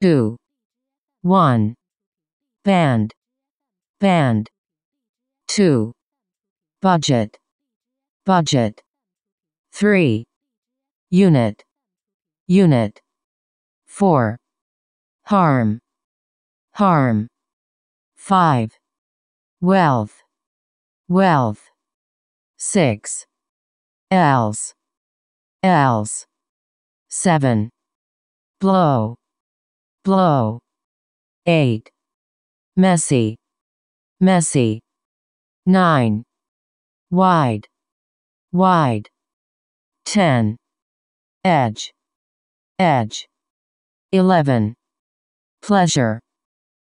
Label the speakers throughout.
Speaker 1: two, one, band, band, two, budget, budget, three, unit, unit, four, harm, harm, five, wealth, wealth, six, else, else, seven, blow, blow, eight, messy, messy, nine, wide, wide, ten, edge, edge, eleven, pleasure,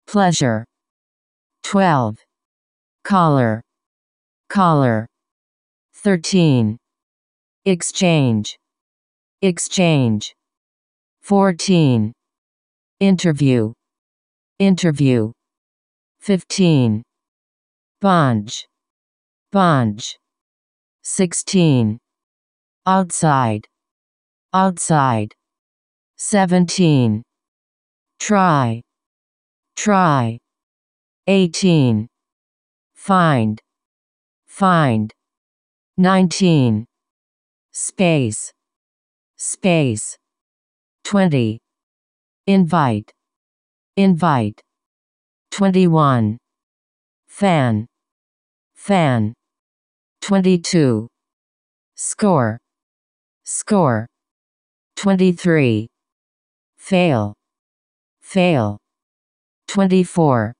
Speaker 1: pleasure, twelve, collar, collar, thirteen, exchange, exchange, fourteen, interview, interview, fifteen, bunch, bunch, sixteen, outside, outside, seventeen, try, try, eighteen, find, find, nineteen, space, space, twenty, invite, invite, twenty-one, fan, fan, twenty-two, score, score, twenty-three, fail, fail, twenty-four,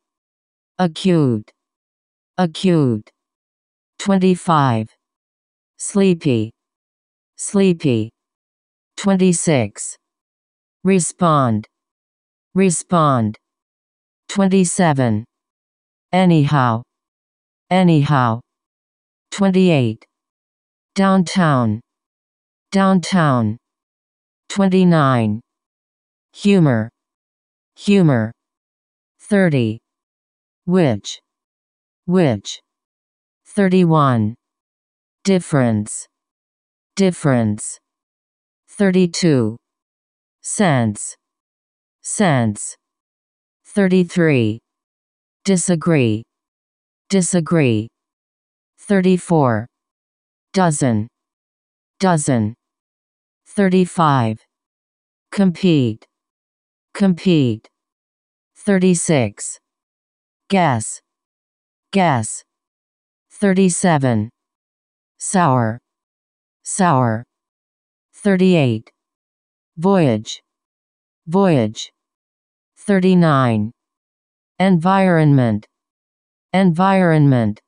Speaker 1: acute, acute, twenty-five, sleepy, sleepy, twenty-six, respond, respond, twenty-seven, anyhow, anyhow, twenty-eight, downtown, downtown, twenty-nine, humor, humor, thirty, which, which, thirty-one, difference, difference, thirty-two, sense, sense, thirty-three, disagree, disagree, thirty-four, dozen, dozen, thirty-five, compete, compete, thirty-six, guess, guess, thirty-seven, sour, sour, thirty-eight, voyage, voyage, thirty-nine, environment, environment,